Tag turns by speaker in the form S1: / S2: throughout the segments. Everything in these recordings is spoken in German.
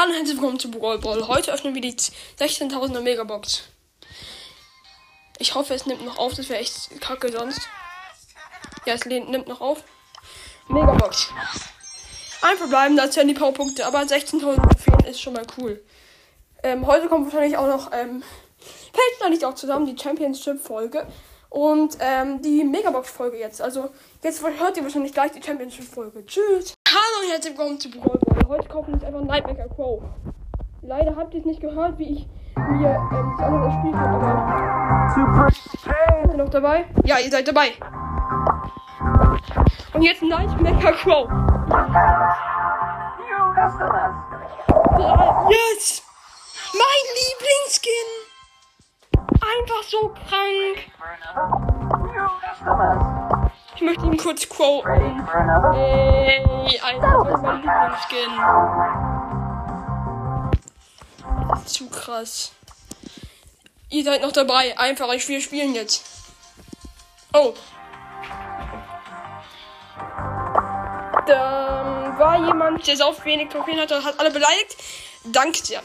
S1: Hallo und herzlich willkommen zu Brawl Ball. Heute öffnen wir die 16.000er Megabox. Ich hoffe, es nimmt noch auf. Das wäre echt kacke sonst. Ja, es nimmt noch auf. Megabox. Ein verbleiben, da zählen die Powerpunkte. Aber 16.000 Trophäen ist schon mal cool. Ähm, heute kommt wahrscheinlich auch noch, ähm, fällt nicht auch zusammen, die Championship-Folge. Und ähm, die Megabox-Folge jetzt. Also, jetzt hört ihr wahrscheinlich gleich die Championship-Folge. Tschüss. Hallo und herzlich willkommen zu Brawl Ball. Heute kaufen wir uns einfach Nightmaker Crow. Leider habt ihr es nicht gehört, wie ich mir ähm, das andere gespielt habe, aber. Super. Seid ihr noch dabei? Ja, ihr seid dabei. Und jetzt Nightmaker Crow. Yes! Mein Lieblingsskin! Einfach so krank. Ich möchte ihn kurz quoten. Ey, Alter, das ist mein Lieblingsskin. Zu krass. Ihr seid noch dabei. Einfach, ich wir spielen jetzt. Oh. Da war jemand, der so wenig Trophäen hatte, hat alle beleidigt. Danke sehr.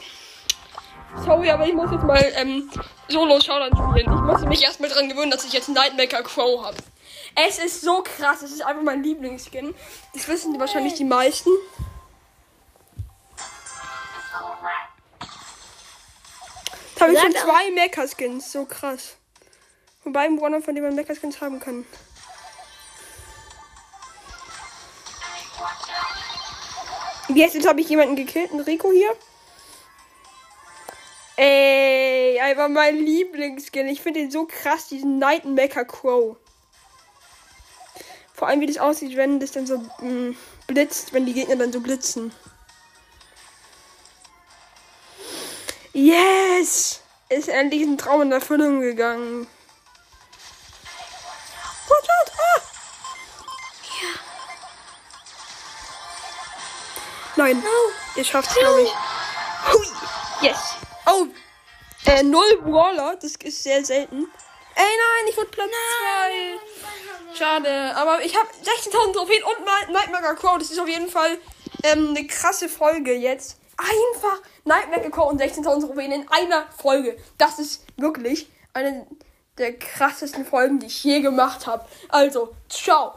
S1: Sorry, aber ich muss jetzt mal ähm, Solo Showdown spielen. Ich musste mich erstmal dran gewöhnen, dass ich jetzt Nightmaker Crow habe. Es ist so krass. Es ist einfach mein Lieblingsskin. Das wissen die wahrscheinlich die meisten. Jetzt habe ich schon zwei Mecha-Skins. So krass. Wobei im One von dem man Mecha-Skins haben kann. Jetzt, jetzt habe ich jemanden gekillt, einen Rico hier. Ey, einfach mein Lieblingsskin. Ich finde den so krass, diesen Nightmaker Crow. Vor allem, wie das aussieht, wenn das dann so mh, mm, blitzt, wenn die Gegner dann so blitzen. Yes! Ist endlich ein Traum in Erfüllung gegangen. What, what, ah! Ja. Nein, no. ihr schafft es, glaube ich. Hui. Yes. Oh, äh, null Brawler, das ist sehr selten. Ey, nein, ich wurde Platz 2. Schade, aber ich habe 16.000 Trophäen und Nightmare Crow. Das ist auf jeden Fall ähm, eine krasse Folge jetzt. Einfach Nightmare Crow und 16.000 Trophäen in einer Folge. Das ist wirklich eine der krassesten Folgen, die ich je gemacht habe. Also, ciao.